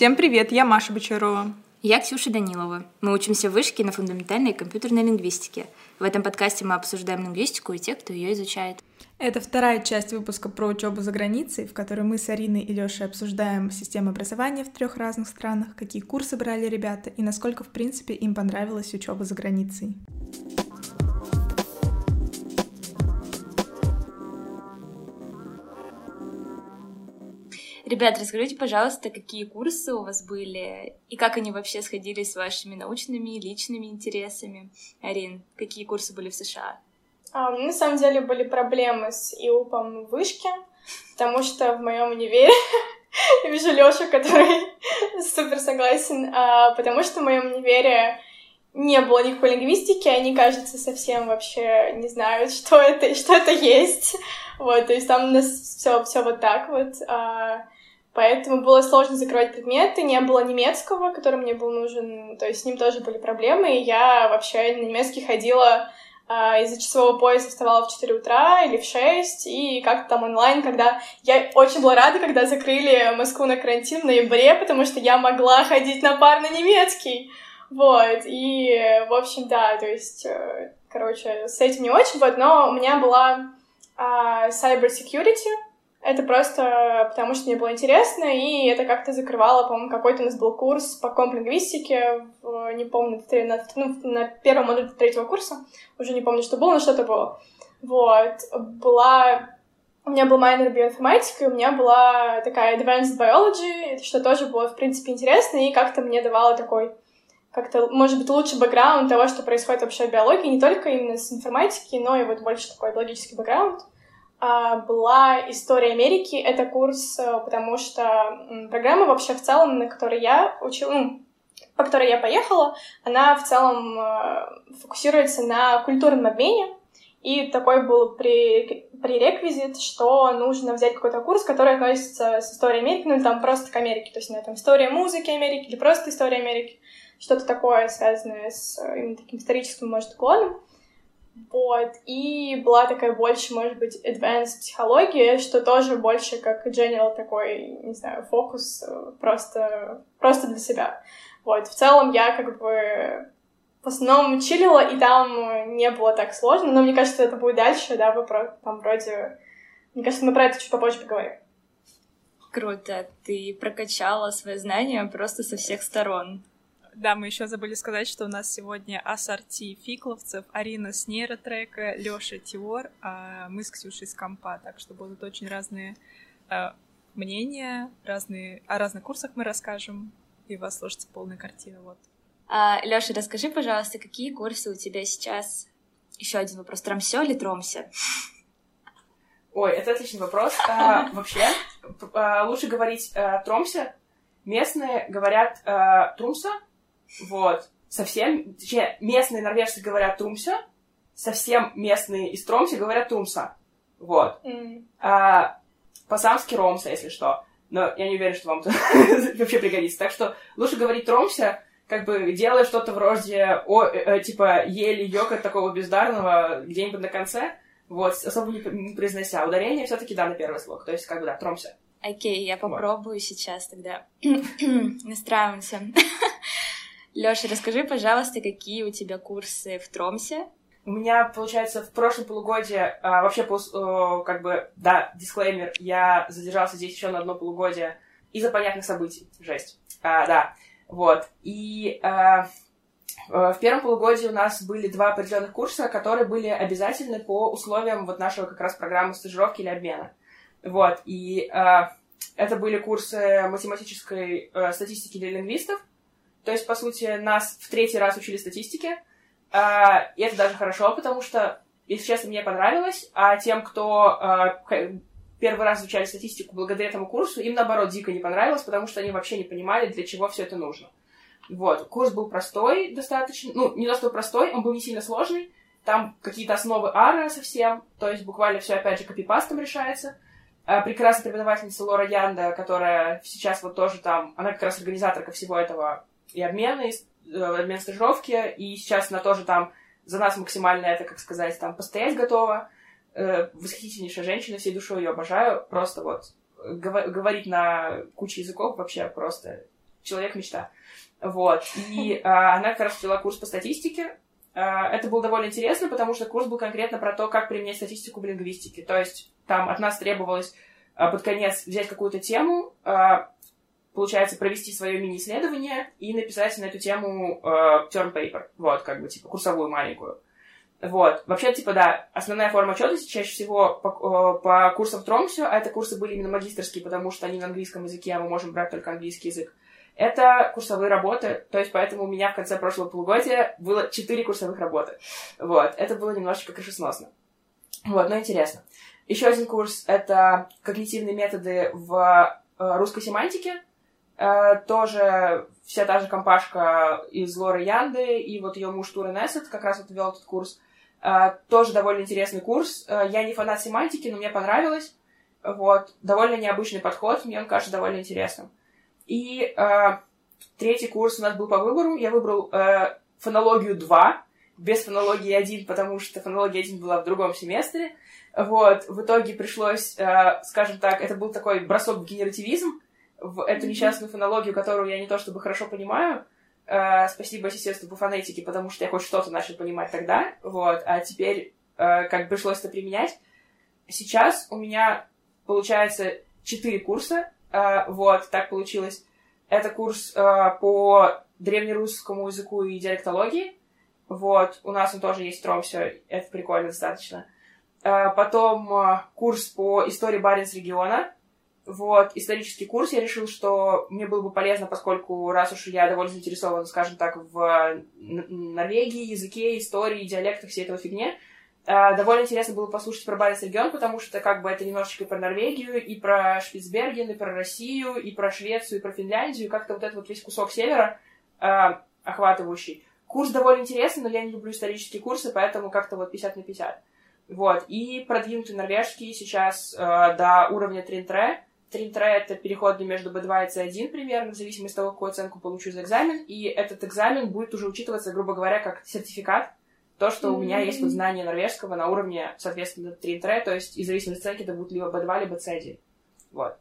Всем привет, я Маша Бочарова. Я Ксюша Данилова. Мы учимся в вышке на фундаментальной компьютерной лингвистике. В этом подкасте мы обсуждаем лингвистику и тех, кто ее изучает. Это вторая часть выпуска про учебу за границей, в которой мы с Ариной и Лешей обсуждаем систему образования в трех разных странах, какие курсы брали ребята и насколько, в принципе, им понравилась учеба за границей. Ребят, расскажите, пожалуйста, какие курсы у вас были и как они вообще сходились с вашими научными и личными интересами. Арин, какие курсы были в США? А, на самом деле были проблемы с ИУПом в вышке, потому что в моем универе я вижу Лёшу, который супер согласен, а, потому что в моем универе не было никакой лингвистики, они, кажется, совсем вообще не знают, что это и что это есть. Вот, то есть там у нас все, все вот так вот. А, Поэтому было сложно закрывать предметы, не было немецкого, который мне был нужен, то есть с ним тоже были проблемы, и я вообще на немецкий ходила а, из-за часового пояса вставала в 4 утра или в 6, и как-то там онлайн, когда... Я очень была рада, когда закрыли Москву на карантин в ноябре, потому что я могла ходить на пар на немецкий. Вот, и, в общем, да, то есть, э, короче, с этим не очень, вот, но у меня была а, cyber security, это просто потому, что мне было интересно, и это как-то закрывало, по-моему, какой-то у нас был курс по комп-лингвистике, не помню, на, ну, на первом модуле третьего курса, уже не помню, что было, но что-то было. Вот, была... У меня был майнер биоинформатика, и у меня была такая advanced biology, что тоже было, в принципе, интересно, и как-то мне давало такой как-то, может быть, лучше бэкграунд того, что происходит вообще в биологии, не только именно с информатики, но и вот больше такой биологический бэкграунд. А, была «История Америки». Это курс, э, потому что программа вообще в целом, на которой я учила, ну, по которой я поехала, она в целом э, фокусируется на культурном обмене. И такой был пререквизит, что нужно взять какой-то курс, который относится с историей Америки, ну или там просто к Америке, то есть на там история музыки Америки или просто история Америки, что-то такое связанное с э, именно таким историческим, может, уклоном. Вот, и была такая больше, может быть, advanced психология, что тоже больше как general такой, не знаю, фокус э, просто, просто для себя. Вот, в целом я как бы в основном чилила, и там не было так сложно, но мне кажется, это будет дальше, да, вы про, там вроде... Мне кажется, мы про это чуть попозже поговорим. Круто, ты прокачала свои знания просто со всех сторон. Да, мы еще забыли сказать, что у нас сегодня ассорти фикловцев, Арина с нейротрека, Лёша Тиор, а мы с Ксюшей с компа, так что будут очень разные э, мнения, разные, о разных курсах мы расскажем, и у вас сложится полная картина, вот. А, Лёша, расскажи, пожалуйста, какие курсы у тебя сейчас? Еще один вопрос, тромсё или тромся? Ой, это отличный вопрос. А, вообще, а, лучше говорить а, тромся. Местные говорят а, трумса, вот. Совсем, точнее, местные норвежцы говорят трумся, совсем местные из Тромси говорят трумса. Вот. Mm. А, по-самски ромса, если что. Но я не уверен, что вам вообще пригодится. Так что лучше говорить тромся, как бы делая что-то вроде, о, э, э, типа, ели йога такого бездарного где-нибудь на конце, вот, особо не, не произнося. Ударение все таки да, на первый слог. То есть, как бы, да, тромся. Окей, okay, я попробую вот. сейчас тогда. Настраиваемся. Лёша, расскажи, пожалуйста, какие у тебя курсы в Тромсе? У меня, получается, в прошлом полугодии, а, вообще, как бы, да, дисклеймер, я задержался здесь еще на одно полугодие из-за понятных событий. Жесть. А, да, вот. И а, в первом полугодии у нас были два определенных курса, которые были обязательны по условиям вот нашего как раз программы стажировки или обмена. Вот. И а, это были курсы математической а, статистики для лингвистов, то есть, по сути, нас в третий раз учили статистике. А, и это даже хорошо, потому что, если честно, мне понравилось. А тем, кто а, первый раз изучали статистику благодаря этому курсу, им, наоборот, дико не понравилось, потому что они вообще не понимали, для чего все это нужно. Вот. Курс был простой достаточно. Ну, не то, что простой, он был не сильно сложный. Там какие-то основы ара совсем. То есть, буквально все, опять же, копипастом решается. А, прекрасная преподавательница Лора Янда, которая сейчас вот тоже там, она как раз организаторка всего этого и обмены, и, э, обмен стажировки, и сейчас она тоже там за нас максимально это, как сказать, там постоять готова. Э, восхитительнейшая женщина, всей душой ее обожаю. Просто вот говорить на куче языков вообще просто человек-мечта. Вот. И а, она как раз вела курс по статистике. А, это было довольно интересно, потому что курс был конкретно про то, как применять статистику в лингвистике. То есть там от нас требовалось а, под конец взять какую-то тему, а, получается, провести свое мини-исследование и написать на эту тему э, term paper, вот, как бы, типа, курсовую маленькую. Вот. Вообще, типа, да, основная форма отчетности чаще всего по, э, по курсам Тромсю, а это курсы были именно магистрские, потому что они на английском языке, а мы можем брать только английский язык. Это курсовые работы, то есть поэтому у меня в конце прошлого полугодия было четыре курсовых работы. Вот. Это было немножечко крышесносно. Вот, но интересно. Еще один курс — это когнитивные методы в э, русской семантике. Э, тоже вся та же компашка из Лоры Янды, и вот ее муж Турен Эссет как раз вот вел этот курс. Э, тоже довольно интересный курс. Э, я не фанат семантики, но мне понравилось. Вот. Довольно необычный подход, мне он кажется довольно интересным. И третий курс у нас был по выбору. Я выбрал фонологию 2, без фонологии 1, потому что фонология 1 была в другом семестре. Вот, в итоге пришлось, скажем так, это был такой бросок в генеративизм, в эту несчастную фонологию, которую я не то чтобы хорошо понимаю. Э, спасибо ассистенту по фонетике, потому что я хоть что-то начал понимать тогда, вот, а теперь э, как пришлось это применять. Сейчас у меня получается четыре курса, э, вот, так получилось. Это курс э, по древнерусскому языку и диалектологии, вот, у нас он тоже есть тром, все, это прикольно достаточно. Э, потом э, курс по истории Баренц региона, вот, исторический курс, я решил, что мне было бы полезно, поскольку раз уж я довольно заинтересован, скажем так, в Норвегии, языке, истории, диалектах, всей этого фигне, а, довольно интересно было послушать про Баренц регион, потому что как бы это немножечко про Норвегию, и про Шпицберген, и про Россию, и про Швецию, и про Финляндию, и как-то вот этот вот весь кусок севера э, охватывающий. Курс довольно интересный, но я не люблю исторические курсы, поэтому как-то вот 50 на 50. Вот, и продвинутый норвежский сейчас э, до уровня Тринтре, Тринтре — это переходный между B2 и C1 примерно, в зависимости от того, какую оценку получу за экзамен. И этот экзамен будет уже учитываться, грубо говоря, как сертификат. То, что mm-hmm. у меня есть вот знание норвежского на уровне, соответственно, Тринтре, то есть из зависимости от оценки это будет либо B2, либо C1. Вот.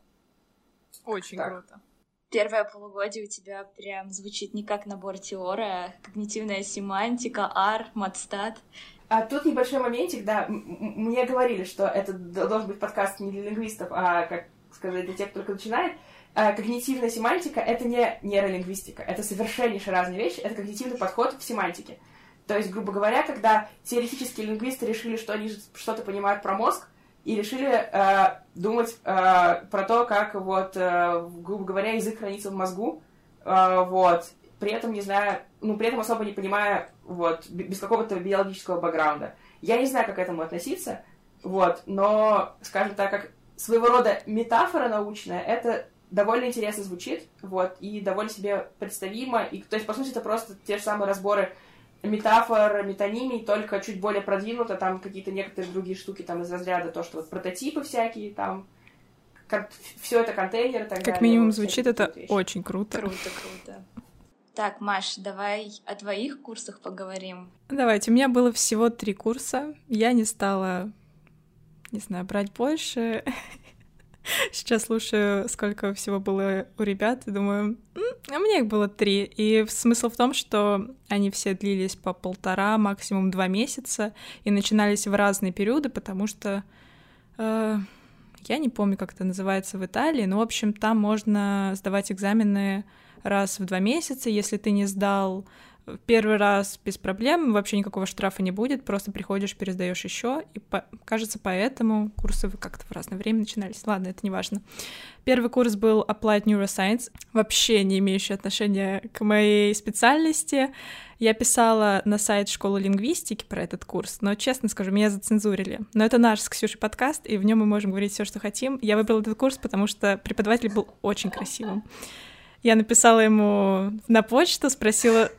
Очень так. круто. Первое полугодие у тебя прям звучит не как набор теория, а когнитивная семантика, R, матстат. А тут небольшой моментик, да, мне говорили, что это должен быть подкаст не для лингвистов, а как сказать для тех, кто только начинает, э, когнитивная семантика — это не нейролингвистика, это совершеннейше разные вещи, это когнитивный подход к семантике. То есть, грубо говоря, когда теоретические лингвисты решили, что они что-то понимают про мозг, и решили э, думать э, про то, как вот, э, грубо говоря, язык хранится в мозгу, э, вот, при этом не знаю, ну, при этом особо не понимая, вот, без какого-то биологического бэкграунда. Я не знаю, как к этому относиться, вот, но, скажем так, как своего рода метафора научная, это довольно интересно звучит, вот, и довольно себе представимо, и, то есть, по сути, это просто те же самые разборы метафор, метонимий, только чуть более продвинуто, там какие-то некоторые другие штуки там из разряда, то, что вот прототипы всякие, там, как, все это контейнеры так Как минимум вот, звучит это вещи. очень круто. Круто, круто. Так, Маш, давай о твоих курсах поговорим. Давайте, у меня было всего три курса. Я не стала не знаю, брать больше. Сейчас слушаю, сколько всего было у ребят, и думаю, а мне их было три. И смысл в том, что они все длились по полтора, максимум два месяца, и начинались в разные периоды, потому что э, я не помню, как это называется в Италии, но, в общем, там можно сдавать экзамены раз в два месяца. Если ты не сдал первый раз без проблем, вообще никакого штрафа не будет, просто приходишь, пересдаешь еще, и по... кажется, поэтому курсы как-то в разное время начинались. Ладно, это не важно. Первый курс был Applied Neuroscience, вообще не имеющий отношения к моей специальности. Я писала на сайт школы лингвистики про этот курс, но, честно скажу, меня зацензурили. Но это наш с Ксюшей подкаст, и в нем мы можем говорить все, что хотим. Я выбрала этот курс, потому что преподаватель был очень красивым. Я написала ему на почту, спросила,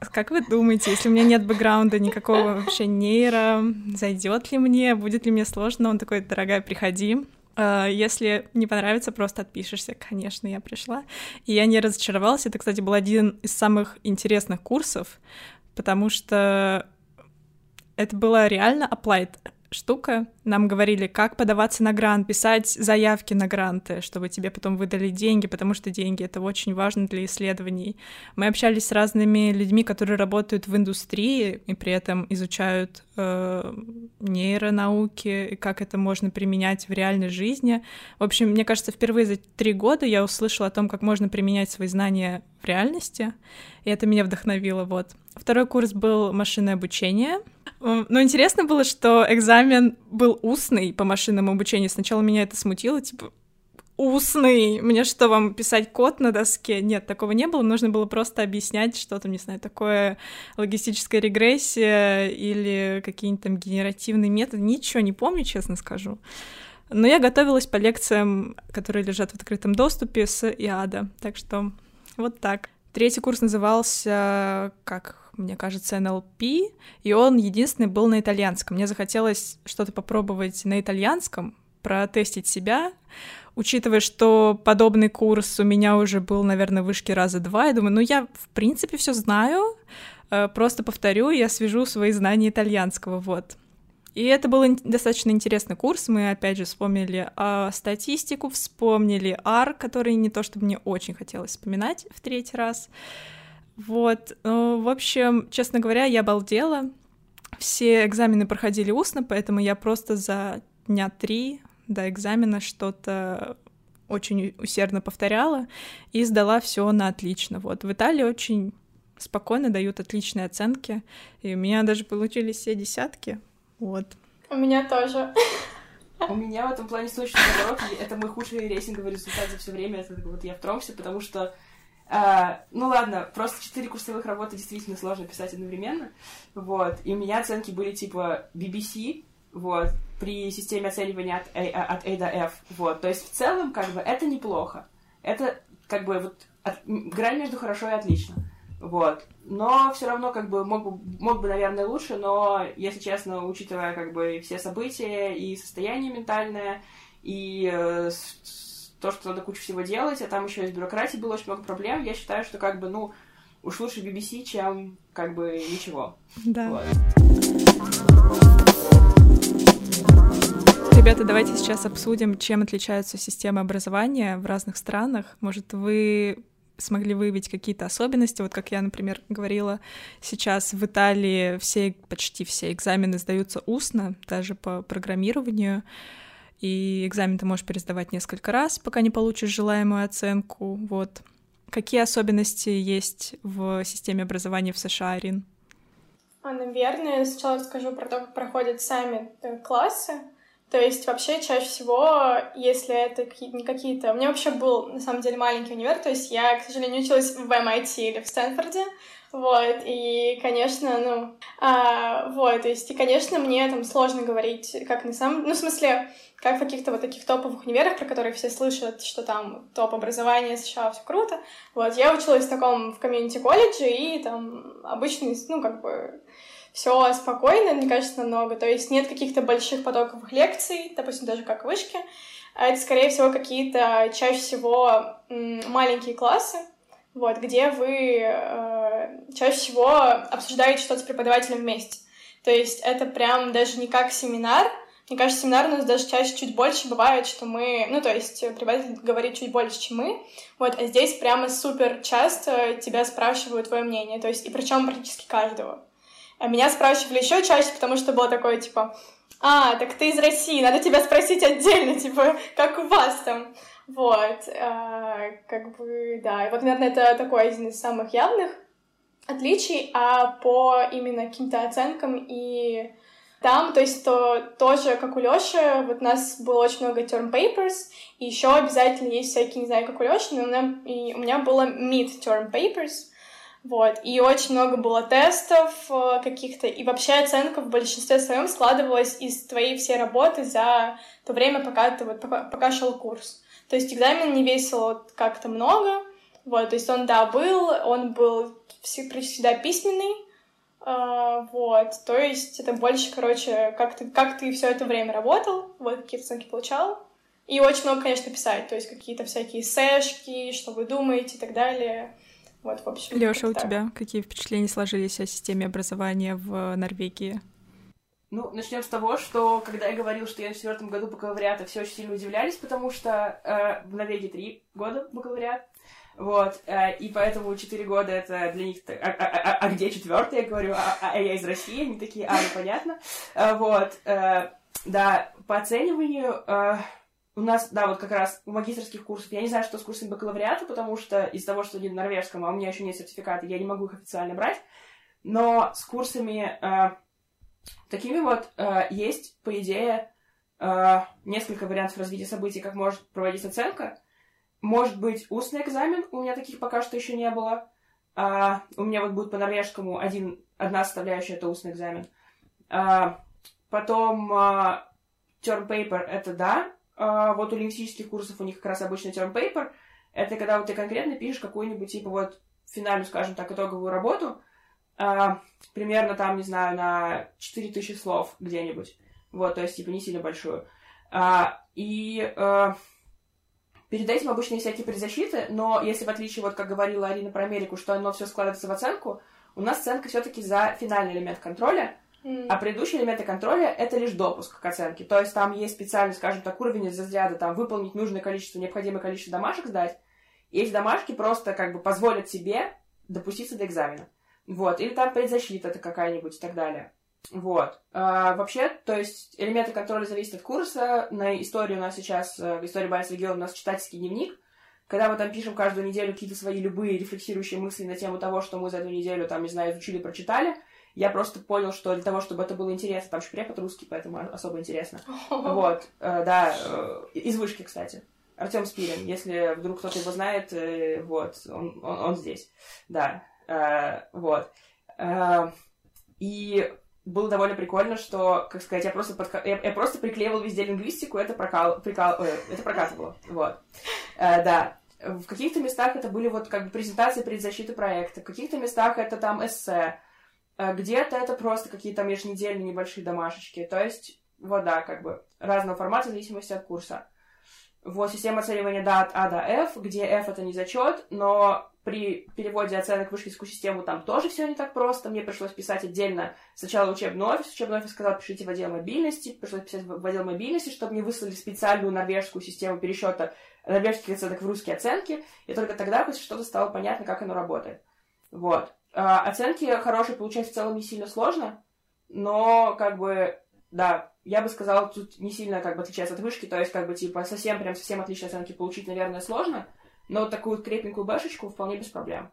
как вы думаете, если у меня нет бэкграунда никакого вообще нейро, зайдет ли мне, будет ли мне сложно? Он такой, дорогая, приходи. А, если не понравится, просто отпишешься. Конечно, я пришла. И я не разочаровалась. Это, кстати, был один из самых интересных курсов, потому что это было реально applied штука. Нам говорили, как подаваться на грант, писать заявки на гранты, чтобы тебе потом выдали деньги, потому что деньги — это очень важно для исследований. Мы общались с разными людьми, которые работают в индустрии и при этом изучают э, нейронауки, и как это можно применять в реальной жизни. В общем, мне кажется, впервые за три года я услышала о том, как можно применять свои знания в реальности, и это меня вдохновило, вот. Второй курс был машинное обучение. Но интересно было, что экзамен был устный по машинному обучению. Сначала меня это смутило, типа, устный. Мне что, вам писать код на доске? Нет, такого не было. Нужно было просто объяснять, что там, не знаю, такое логистическая регрессия или какие-нибудь там генеративные методы. Ничего не помню, честно скажу. Но я готовилась по лекциям, которые лежат в открытом доступе с ИАДа. Так что вот так. Третий курс назывался, как мне кажется, НЛП, и он единственный был на итальянском. Мне захотелось что-то попробовать на итальянском, протестить себя, учитывая, что подобный курс у меня уже был, наверное, в вышке раза два, я думаю, ну я, в принципе, все знаю, э, просто повторю, я свяжу свои знания итальянского, вот. И это был достаточно интересный курс. Мы, опять же, вспомнили э, статистику, вспомнили R, который не то чтобы мне очень хотелось вспоминать в третий раз. Вот, ну, в общем, честно говоря, я обалдела. Все экзамены проходили устно, поэтому я просто за дня три до экзамена что-то очень усердно повторяла и сдала все на отлично. Вот в Италии очень спокойно дают отличные оценки, и у меня даже получились все десятки. Вот. У меня тоже. У меня в этом плане наоборот. Это мой худший рейтинговый результат за все время. Это вот я в Тромсе, потому что а, ну ладно, просто четыре курсовых работы действительно сложно писать одновременно. Вот. И у меня оценки были типа BBC, вот, при системе оценивания от A, от A до F. Вот. То есть в целом, как бы, это неплохо. Это как бы вот от, грань между хорошо и отлично. Вот. Но все равно, как бы, мог бы, мог бы, наверное, лучше, но, если честно, учитывая, как бы, все события и состояние ментальное, и э, то, что надо кучу всего делать, а там еще из бюрократии было очень много проблем, я считаю, что как бы, ну, уж лучше BBC, чем как бы ничего. Да. Вот. Ребята, давайте сейчас обсудим, чем отличаются системы образования в разных странах. Может, вы смогли выявить какие-то особенности. Вот как я, например, говорила, сейчас в Италии все, почти все экзамены сдаются устно, даже по программированию и экзамен ты можешь пересдавать несколько раз, пока не получишь желаемую оценку. Вот. Какие особенности есть в системе образования в США, Ирин? А, наверное, сначала расскажу про то, как проходят сами э, классы. То есть вообще чаще всего, если это какие-то... У меня вообще был, на самом деле, маленький универ, то есть я, к сожалению, училась в MIT или в Стэнфорде, вот, и, конечно, ну, а, вот, то есть, и, конечно, мне там сложно говорить, как на самом... Ну, в смысле, как в каких-то вот таких топовых универах, про которые все слышат, что там топ образования США, все круто. Вот, я училась в таком, в комьюнити-колледже, и там обычно, ну, как бы, все спокойно, мне кажется, намного. То есть нет каких-то больших потоковых лекций, допустим, даже как вышки. А это, скорее всего, какие-то чаще всего маленькие классы, вот, где вы э, чаще всего обсуждаете что-то с преподавателем вместе. То есть это прям даже не как семинар. Мне кажется, семинар у нас даже чаще чуть больше бывает, что мы... Ну, то есть преподаватель говорит чуть больше, чем мы. Вот, а здесь прямо супер часто тебя спрашивают твое мнение. То есть, и причем практически каждого. А меня спрашивали еще чаще, потому что было такое, типа, а, так ты из России, надо тебя спросить отдельно, типа, как у вас там. Вот, а, как бы, да, и вот, наверное, это такой один из самых явных отличий, а по именно каким-то оценкам и там, то есть, то тоже, как у Лёши, вот у нас было очень много term papers, и еще обязательно есть всякие, не знаю, как у Лёши, но у меня, и у меня было mid term papers, вот, и очень много было тестов э, каких-то, и вообще оценка в большинстве своем складывалась из твоей всей работы за то время, пока ты вот, пока, пока шел курс. То есть экзамен не весил как-то много, вот, то есть он, да, был, он был всегда письменный, uh, вот, то есть это больше, короче, как ты, как ты все это время работал, вот, какие оценки получал, и очень много, конечно, писать, то есть какие-то всякие сэшки, что вы думаете и так далее, вот, в общем. Лёша, у так. тебя какие впечатления сложились о системе образования в Норвегии? Ну, начнем с того, что когда я говорил, что я на четвертом году бакалавриата, все очень сильно удивлялись, потому что э, в Норвегии три года бакалавриат. Вот, э, и поэтому четыре года это для них... А, а, а, а где четвертый? Я говорю, а, а я из России, они такие, а, ну понятно. Э, вот, э, да, по оцениванию у нас, да, вот как раз у магистрских курсов, я не знаю, что с курсами бакалавриата, потому что из-за того, что они на норвежском, а у меня еще нет сертификата, я не могу их официально брать, но с курсами такими вот есть, по идее, несколько вариантов развития событий, как может проводиться оценка. Может быть, устный экзамен, у меня таких пока что еще не было. А, у меня вот будет по норвежскому один, одна составляющая, это устный экзамен. А, потом а, term paper, это да. А, вот у лингвистических курсов у них как раз обычно term paper. Это когда вот ты конкретно пишешь какую-нибудь, типа, вот финальную, скажем так, итоговую работу, а, примерно там, не знаю, на 4000 слов где-нибудь. Вот, то есть, типа, не сильно большую. А, и а, Перед этим обычно есть всякие предзащиты, но если в отличие, вот как говорила Арина про Америку, что оно все складывается в оценку, у нас оценка все-таки за финальный элемент контроля, mm. а предыдущие элементы контроля — это лишь допуск к оценке. То есть там есть специальный, скажем так, уровень из разряда, там, выполнить нужное количество, необходимое количество домашек сдать, и эти домашки просто как бы позволят тебе допуститься до экзамена. Вот. Или там предзащита это какая-нибудь и так далее. Вот. А, вообще, то есть элементы контроля зависят от курса. На истории у нас сейчас, э, в истории Байс региона у нас читательский дневник, когда мы там пишем каждую неделю какие-то свои любые рефлексирующие мысли на тему того, что мы за эту неделю, там, не знаю, изучили, прочитали, я просто понял, что для того, чтобы это было интересно, там же препод русский, поэтому особо интересно. Вот, э, да, э, из вышки, кстати. Артем Спирин, если вдруг кто-то его знает, вот, он, он, он здесь, да, вот. И было довольно прикольно, что, как сказать, я просто, подка... я, я просто приклеивал везде лингвистику, это, прокал... Прикал... Ой, это прокатывало. Вот. Э, да. В каких-то местах это были вот как бы презентации предзащиты проекта, в каких-то местах это там эссе, э, где-то это просто какие-то межнедельные небольшие домашечки. То есть, вот да, как бы разного формата в зависимости от курса. Вот система оценивания да, от А до F, где F это не зачет, но при переводе оценок в вышкинскую систему там тоже все не так просто. Мне пришлось писать отдельно сначала учебный офис. Учебный офис сказал, пишите в отдел мобильности. Пришлось писать в отдел мобильности, чтобы мне выслали специальную норвежскую систему пересчета норвежских оценок в русские оценки. И только тогда хоть что-то стало понятно, как оно работает. Вот. А, оценки хорошие получать в целом не сильно сложно, но как бы, да, я бы сказала, тут не сильно как бы отличается от вышки, то есть как бы типа совсем прям совсем отличные оценки получить, наверное, сложно, но вот такую вот крепенькую бэшечку вполне без проблем.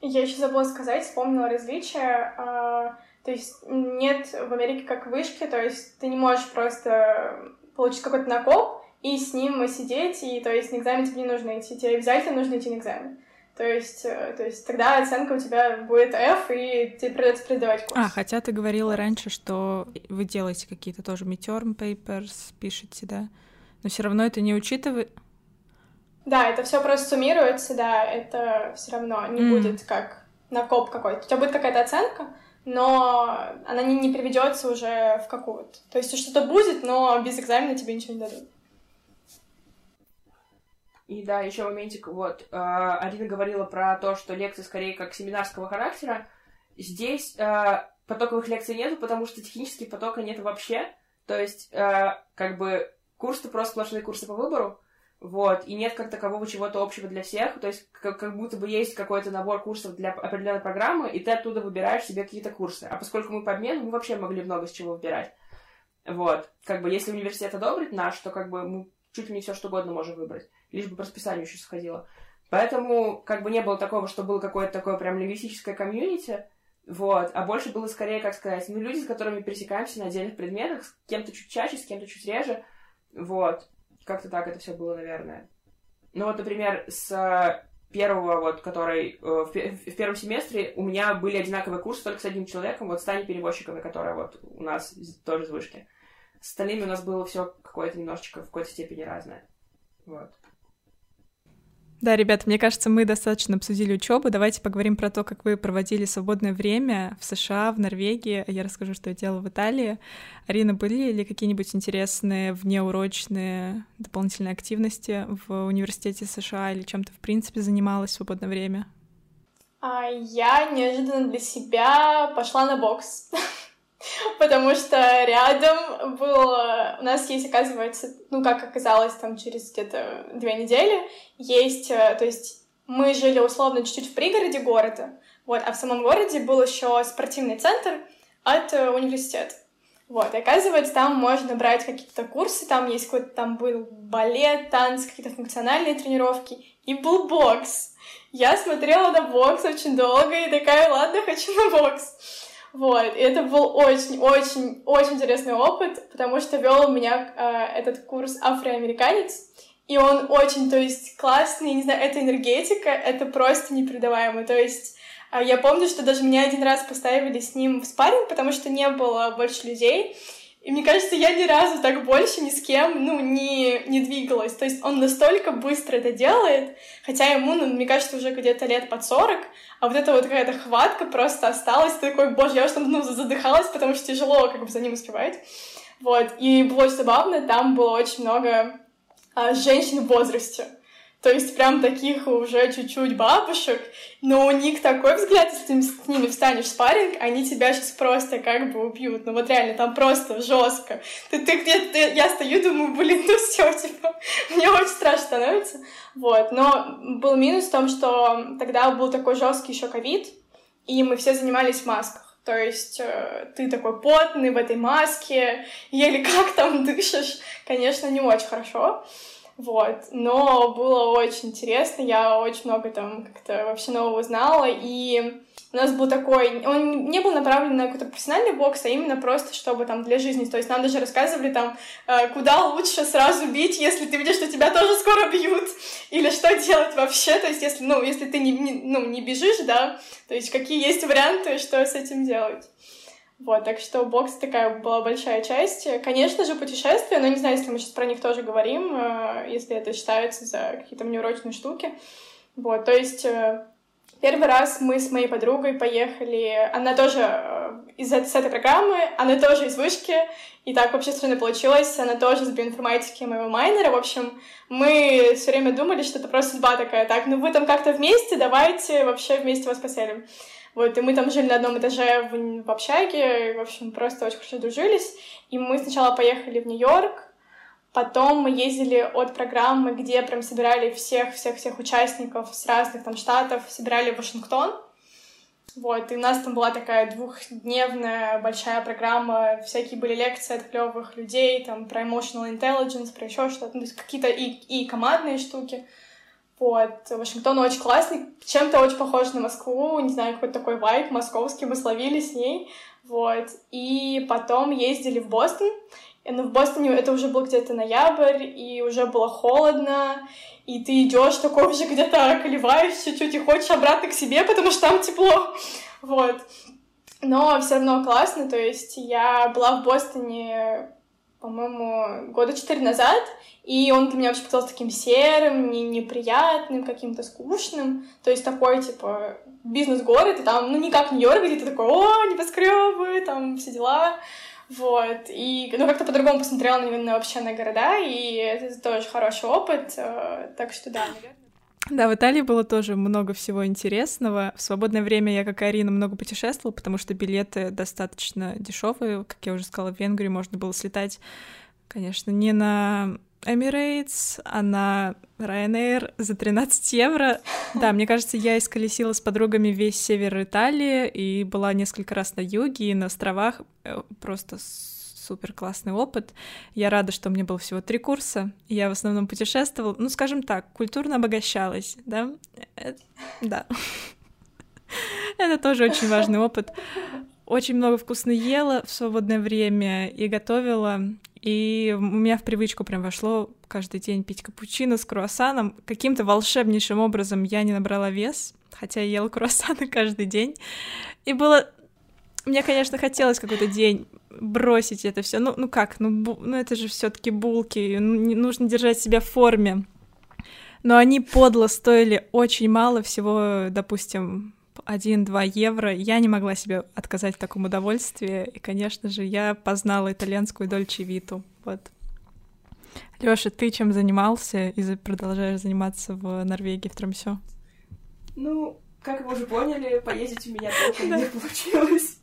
Я еще забыла сказать, вспомнила различия. А, то есть нет в Америке как вышки, то есть ты не можешь просто получить какой-то накоп и с ним сидеть, и то есть на экзамен тебе не нужно идти, тебе обязательно нужно идти на экзамен. То есть, э, то есть тогда оценка у тебя будет F, и тебе придется передавать курс. А, хотя ты говорила раньше, что вы делаете какие-то тоже midterm papers, пишете, да? Но все равно это не учитывает... Да, это все просто суммируется, да, это все равно не mm. будет как накоп какой-то. У тебя будет какая-то оценка, но она не, не приведется уже в какую-то. То есть что-то будет, но без экзамена тебе ничего не дадут. И да, еще моментик, вот, э, Арина говорила про то, что лекции скорее как семинарского характера. Здесь э, потоковых лекций нету, потому что технический потока нет вообще. То есть, э, как бы, курсы просто сплошные курсы по выбору. Вот, и нет как такового чего-то общего для всех, то есть как, как будто бы есть какой-то набор курсов для определенной программы, и ты оттуда выбираешь себе какие-то курсы. А поскольку мы по обмену, мы вообще могли много с чего выбирать. Вот, как бы если университет одобрит наш, то как бы мы чуть ли не все что угодно можем выбрать, лишь бы по расписанию еще сходило. Поэтому как бы не было такого, что было какое-то такое прям лингвистическое комьюнити, вот, а больше было скорее, как сказать, ну, люди, с которыми пересекаемся на отдельных предметах, с кем-то чуть чаще, с кем-то чуть реже, вот. Как-то так это все было, наверное. Ну вот, например, с первого, вот, который э, в, в первом семестре у меня были одинаковые курсы только с одним человеком, вот с Таней Перевозчиковой, которая вот у нас тоже с вышки. С остальными у нас было все какое-то немножечко в какой-то степени разное. Вот. Да, ребята, мне кажется, мы достаточно обсудили учебу. Давайте поговорим про то, как вы проводили свободное время в США, в Норвегии. Я расскажу, что я делала в Италии. Арина, были ли какие-нибудь интересные внеурочные дополнительные активности в университете США или чем-то, в принципе, занималась в свободное время? А я неожиданно для себя пошла на бокс. потому что рядом было... У нас есть, оказывается, ну, как оказалось, там через где-то две недели, есть, э, то есть мы жили условно чуть-чуть в пригороде города, вот, а в самом городе был еще спортивный центр от э, университета. Вот, и оказывается, там можно брать какие-то курсы, там есть какой-то, там был балет, танцы, какие-то функциональные тренировки, и был бокс. Я смотрела на бокс очень долго и такая, ладно, хочу на бокс. Вот, и это был очень-очень-очень интересный опыт, потому что вел меня э, этот курс афроамериканец, и он очень, то есть, классный, не знаю, это энергетика, это просто непередаваемо, то есть э, я помню, что даже меня один раз поставили с ним в спарринг, потому что не было больше людей, и мне кажется, я ни разу так больше ни с кем, ну, не, не двигалась. То есть он настолько быстро это делает, хотя ему, ну, мне кажется, уже где-то лет под 40, а вот эта вот какая-то хватка просто осталась. Ты такой, боже, я уж там, ну, задыхалась, потому что тяжело как бы за ним успевать. Вот, и было очень забавно, там было очень много а, женщин в возрасте. То есть прям таких уже чуть-чуть бабушек, но у них такой взгляд, если ты с ними встанешь в спарринг, они тебя сейчас просто как бы убьют. Ну вот реально, там просто жестко. Ты, ты где-то, я стою, думаю, блин, ну все, типа, мне очень страшно становится. Вот, но был минус в том, что тогда был такой жесткий еще ковид, и мы все занимались в масках. То есть э, ты такой потный в этой маске, еле как там дышишь, конечно, не очень хорошо. Вот, но было очень интересно, я очень много там как-то вообще нового узнала, и у нас был такой, он не был направлен на какой-то профессиональный бокс, а именно просто, чтобы там для жизни, то есть нам даже рассказывали там, э, куда лучше сразу бить, если ты видишь, что тебя тоже скоро бьют, или что делать вообще, то есть если, ну, если ты не, не, ну, не бежишь, да, то есть какие есть варианты, что с этим делать. Вот, так что бокс такая была большая часть. Конечно же, путешествия, но не знаю, если мы сейчас про них тоже говорим, э, если это считается за какие-то внеурочные штуки. Вот, то есть э, первый раз мы с моей подругой поехали, она тоже э, из с этой программы, она тоже из вышки, и так вообще странно получилось, она тоже с биоинформатики моего майнера, в общем, мы все время думали, что это просто судьба такая, так, ну вы там как-то вместе, давайте вообще вместе вас поселим. Вот, и мы там жили на одном этаже в, в общаге, и, в общем, просто очень хорошо дружились. И мы сначала поехали в Нью-Йорк, потом мы ездили от программы, где прям собирали всех-всех-всех участников с разных там штатов, собирали в Вашингтон. Вот, и у нас там была такая двухдневная большая программа, всякие были лекции от клевых людей, там, про emotional intelligence, про еще что-то, ну, то есть какие-то и, и командные штуки. Вот. Вашингтон очень классный, чем-то очень похож на Москву, не знаю, какой-то такой вайб московский, мы словили с ней. Вот. И потом ездили в Бостон. Но в Бостоне это уже был где-то ноябрь, и уже было холодно, и ты идешь такой уже где-то колеваешься чуть-чуть и хочешь обратно к себе, потому что там тепло. Вот. Но все равно классно, то есть я была в Бостоне по-моему, года четыре назад, и он для меня вообще показался таким серым, не, неприятным, каким-то скучным, то есть такой, типа, бизнес-город, и там, ну, не как Нью-Йорк, где ты такой, о, небоскребы, там, все дела, вот, и, ну, как-то по-другому посмотрела на, на вообще на города, и это тоже хороший опыт, э, так что да, наверное. Да, в Италии было тоже много всего интересного. В свободное время я, как и Арина, много путешествовала, потому что билеты достаточно дешевые. Как я уже сказала, в Венгрию можно было слетать, конечно, не на Emirates, а на Ryanair за 13 евро. Да, мне кажется, я исколесила с подругами весь север Италии и была несколько раз на юге и на островах. Э, просто супер классный опыт. Я рада, что меня было всего три курса. Я в основном путешествовала, ну, скажем так, культурно обогащалась, да? Э, да. Это тоже очень важный опыт. Очень много вкусно ела в свободное время и готовила. И у меня в привычку прям вошло каждый день пить капучино с круассаном. Каким-то волшебнейшим образом я не набрала вес, хотя я ела круассаны каждый день. И было мне, конечно, хотелось какой-то день бросить это все. Ну, ну как, ну, бу... ну это же все-таки булки, ну, не нужно держать себя в форме. Но они подло стоили очень мало, всего, допустим, 1-2 евро. Я не могла себе отказать в таком удовольствии. И, конечно же, я познала итальянскую дольче виту. Вот. Лёша, ты чем занимался и продолжаешь заниматься в Норвегии, в Тромсё? Ну, как вы уже поняли, поездить у меня толком не получилось.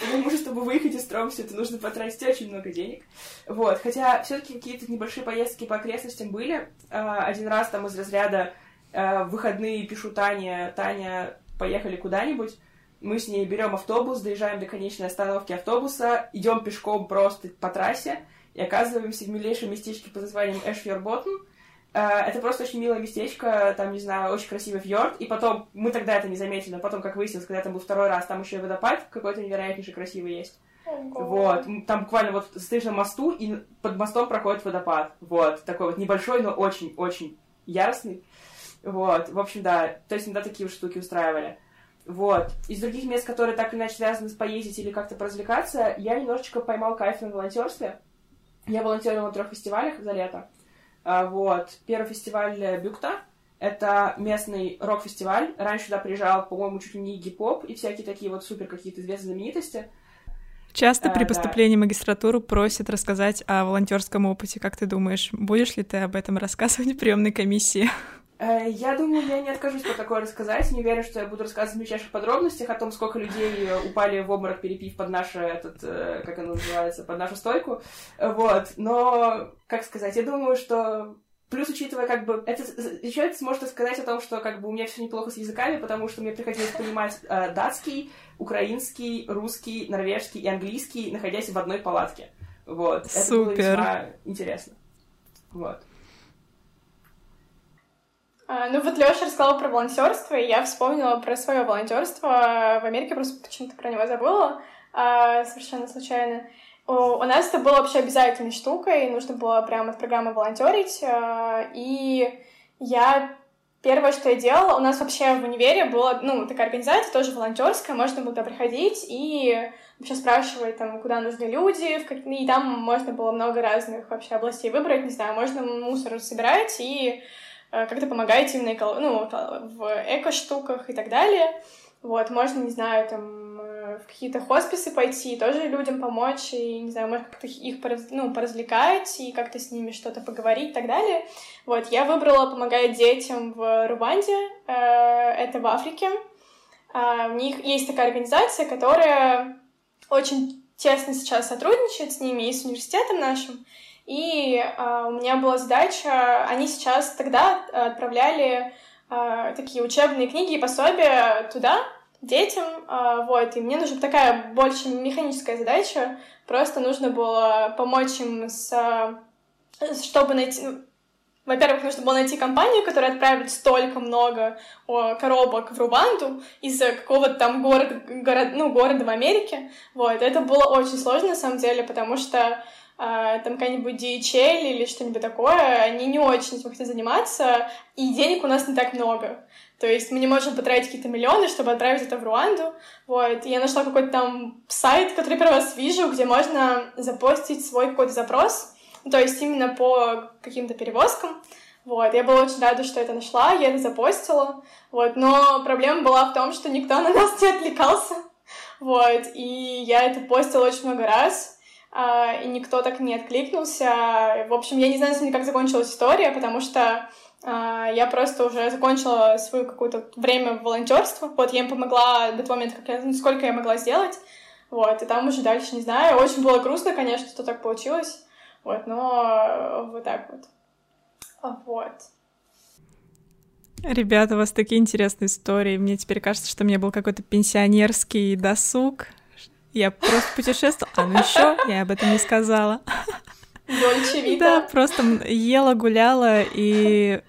Потому что чтобы выехать из Тромсе, это нужно потратить очень много денег. Вот, хотя все таки какие-то небольшие поездки по окрестностям были. А, один раз там из разряда а, выходные пишу Таня, Таня, поехали куда-нибудь. Мы с ней берем автобус, доезжаем до конечной остановки автобуса, идем пешком просто по трассе и оказываемся в милейшем местечке под названием Эшфьорботтен. А, это просто очень милое местечко, там, не знаю, очень красивый фьорд. И потом, мы тогда это не заметили, но потом, как выяснилось, когда там был второй раз, там еще и водопад какой-то невероятнейший красивый есть. Ого. Вот, там буквально вот стоишь на мосту, и под мостом проходит водопад. Вот, такой вот небольшой, но очень-очень яростный. Вот, в общем, да, то есть иногда такие вот штуки устраивали. Вот. Из других мест, которые так или иначе связаны с поездить или как-то поразвлекаться, я немножечко поймал кайф на волонтерстве. Я волонтерила на трех фестивалях за лето. А, вот. Первый фестиваль Бюкта. Это местный рок-фестиваль. Раньше сюда приезжал, по-моему, чуть ли не гип-поп и всякие такие вот супер какие-то известные знаменитости. Часто а, при поступлении да. в магистратуру просят рассказать о волонтерском опыте. Как ты думаешь, будешь ли ты об этом рассказывать в приемной комиссии? Э, я думаю, я не откажусь по такое рассказать. Не верю, что я буду рассказывать в мельчайших подробностях о том, сколько людей упали в обморок, перепив под наше, этот, э, как оно называется, под нашу стойку. Вот. Но, как сказать, я думаю, что Плюс, учитывая, как бы, это человек сможет сказать о том, что как бы у меня все неплохо с языками, потому что мне приходилось понимать э, датский, украинский, русский, норвежский и английский, находясь в одной палатке. Вот. Супер. Это было весьма интересно. Вот. А, ну вот Леша рассказал про волонтерство, и я вспомнила про свое волонтерство в Америке, просто почему-то про него забыла, а, совершенно случайно. У нас это было вообще обязательной штукой, нужно было прямо от программы волонтерить, а, и я Первое, что я делала, у нас вообще в универе была, ну, такая организация, тоже волонтерская, можно было туда приходить и вообще спрашивать, там, куда нужны люди, в как... и там можно было много разных вообще областей выбрать, не знаю, можно мусор собирать и как-то помогаете именно эко, ну, в эко-штуках и так далее. Вот, можно, не знаю, там, э, в какие-то хосписы пойти, тоже людям помочь, и, не знаю, может, как-то их ну, поразвлекать, и как-то с ними что-то поговорить и так далее. Вот, я выбрала помогать детям в Руанде, э, это в Африке. А, у них есть такая организация, которая очень тесно сейчас сотрудничает с ними и с университетом нашим, и э, у меня была задача, они сейчас тогда отправляли э, такие учебные книги и пособия туда, детям, э, вот, и мне нужна такая больше механическая задача, просто нужно было помочь им с, чтобы найти, во-первых, нужно было найти компанию, которая отправит столько много о, коробок в Рубанду из какого-то там города, город, ну, города в Америке. Вот, это было очень сложно, на самом деле, потому что там какая-нибудь DHL или что-нибудь такое, они не очень этим хотят заниматься, и денег у нас не так много. То есть мы не можем потратить какие-то миллионы, чтобы отправить это в Руанду. Вот. И я нашла какой-то там сайт, который первый раз вижу, где можно запостить свой какой-то запрос, то есть именно по каким-то перевозкам. Вот, я была очень рада, что это нашла, я это запостила, вот, но проблема была в том, что никто на нас не отвлекался, вот, и я это постила очень много раз, а, и никто так не откликнулся. В общем, я не знаю, как закончилась история, потому что а, я просто уже закончила свое какое-то время волонтерства. Вот, я им помогла до того момента, как я, ну, сколько я могла сделать. Вот, и там уже дальше не знаю. Очень было грустно, конечно, что так получилось. Вот, но вот так вот. Вот. Ребята, у вас такие интересные истории. Мне теперь кажется, что у меня был какой-то пенсионерский досуг, я просто путешествовала. А, ну еще я об этом не сказала. Да, просто ела, гуляла и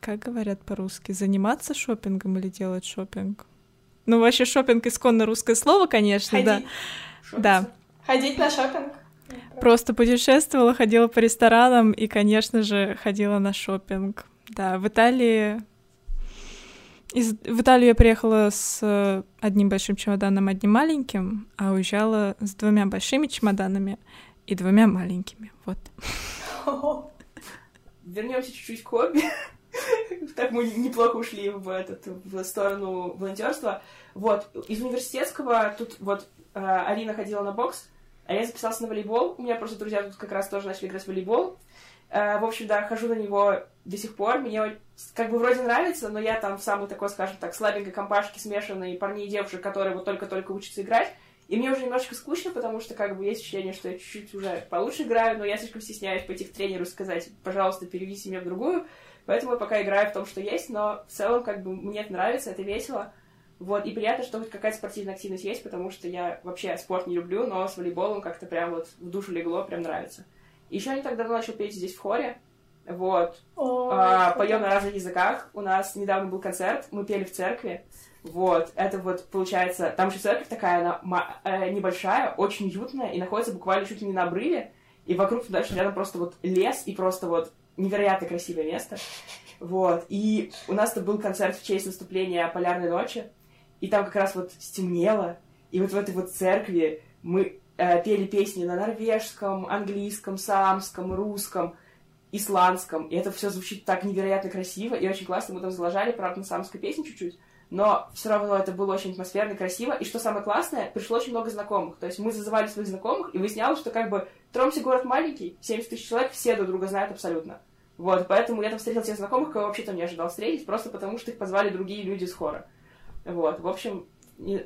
как говорят по-русски, заниматься шопингом или делать шопинг? Ну, вообще шопинг исконно русское слово, конечно, Ходить. да. Да. Ходить на шопинг. Просто путешествовала, ходила по ресторанам и, конечно же, ходила на шопинг. Да, в Италии из... В Италию я приехала с э, одним большим чемоданом, одним маленьким, а уезжала с двумя большими чемоданами и двумя маленькими. Вот. Вернемся чуть-чуть к хобби. так мы неплохо ушли в, этот, в сторону волонтерства. Вот, из университетского тут вот э, Арина ходила на бокс, а я записался на волейбол. У меня просто друзья тут как раз тоже начали играть в волейбол. Э, в общем, да, хожу на него до сих пор. Мне как бы вроде нравится, но я там в самой такой, скажем так, слабенькой компашке смешанной парней и девушек, которые вот только-только учатся играть. И мне уже немножечко скучно, потому что как бы есть ощущение, что я чуть-чуть уже получше играю, но я слишком стесняюсь пойти к тренеру и сказать, пожалуйста, переведи меня в другую. Поэтому я пока играю в том, что есть, но в целом как бы мне это нравится, это весело. Вот, и приятно, что хоть какая-то спортивная активность есть, потому что я вообще спорт не люблю, но с волейболом как-то прям вот в душу легло, прям нравится. Еще не так давно начал петь здесь в хоре, вот. а, поем на разных языках. У нас недавно был концерт, мы пели в церкви. Вот, это вот получается, там же церковь такая, она э, небольшая, очень уютная, и находится буквально чуть ли не на обрыве, и вокруг дальше рядом просто вот лес, и просто вот невероятно красивое место. Вот, и у нас тут был концерт в честь наступления Полярной ночи, и там как раз вот стемнело, и вот в этой вот церкви мы э, пели песни на норвежском, английском, саамском, русском, исландском, и это все звучит так невероятно красиво и очень классно. Мы там заложали, правда, на саамской песне чуть-чуть, но все равно это было очень атмосферно, красиво. И что самое классное, пришло очень много знакомых. То есть мы зазывали своих знакомых, и выяснялось, что как бы Тромсе город маленький, 70 тысяч человек, все друг друга знают абсолютно. Вот, поэтому я там встретил тех знакомых, кого вообще там не ожидал встретить, просто потому что их позвали другие люди с хора. Вот, в общем, не,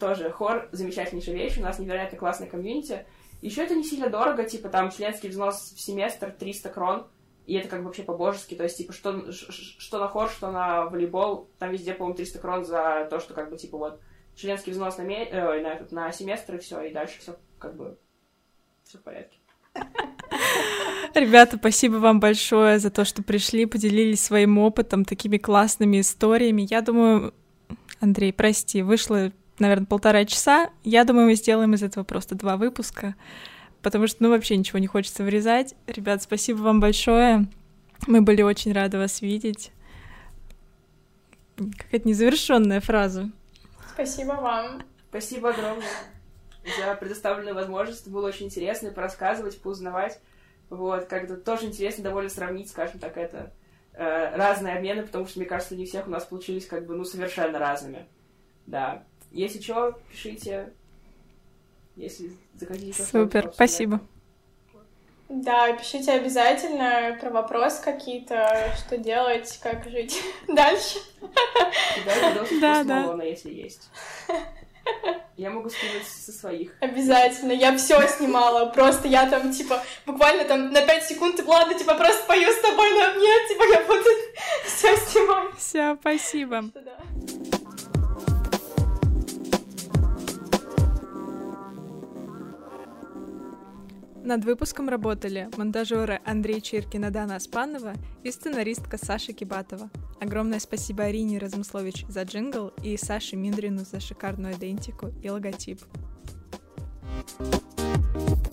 тоже хор замечательнейшая вещь, у нас невероятно классная комьюнити. Еще это не сильно дорого, типа там членский взнос в семестр 300 крон, и это как бы вообще по-божески, то есть, типа, что, что на хор, что на волейбол, там везде, по-моему, 300 крон за то, что, как бы, типа, вот, членский взнос на, ме... э, на, этот, на семестр, и все, и дальше все, как бы, все в порядке. Ребята, спасибо вам большое за то, что пришли, поделились своим опытом, такими классными историями. Я думаю, Андрей, прости, вышло, наверное, полтора часа. Я думаю, мы сделаем из этого просто два выпуска потому что, ну, вообще ничего не хочется вырезать. Ребят, спасибо вам большое. Мы были очень рады вас видеть. Какая-то незавершенная фраза. Спасибо вам. Спасибо огромное за предоставленную возможность. Было очень интересно порассказывать, поузнавать. Вот, как-то тоже интересно довольно сравнить, скажем так, это э, разные обмены, потому что, мне кажется, не всех у нас получились как бы, ну, совершенно разными. Да. Если что, пишите, если захотите. Супер, спасибо. Да, пишите обязательно про вопрос какие-то, что делать, как жить дальше. Да, да. если есть. Я могу скинуть со своих. Обязательно. Я все снимала. Просто я там, типа, буквально там на 5 секунд, ладно, типа, просто пою с тобой, но нет, типа, я буду все снимать. Все, спасибо. Да. Над выпуском работали монтажеры Андрей Чиркин и Дана Аспанова и сценаристка Саша Кибатова. Огромное спасибо Арине Размыслович за джингл и Саше Миндрину за шикарную идентику и логотип. thank you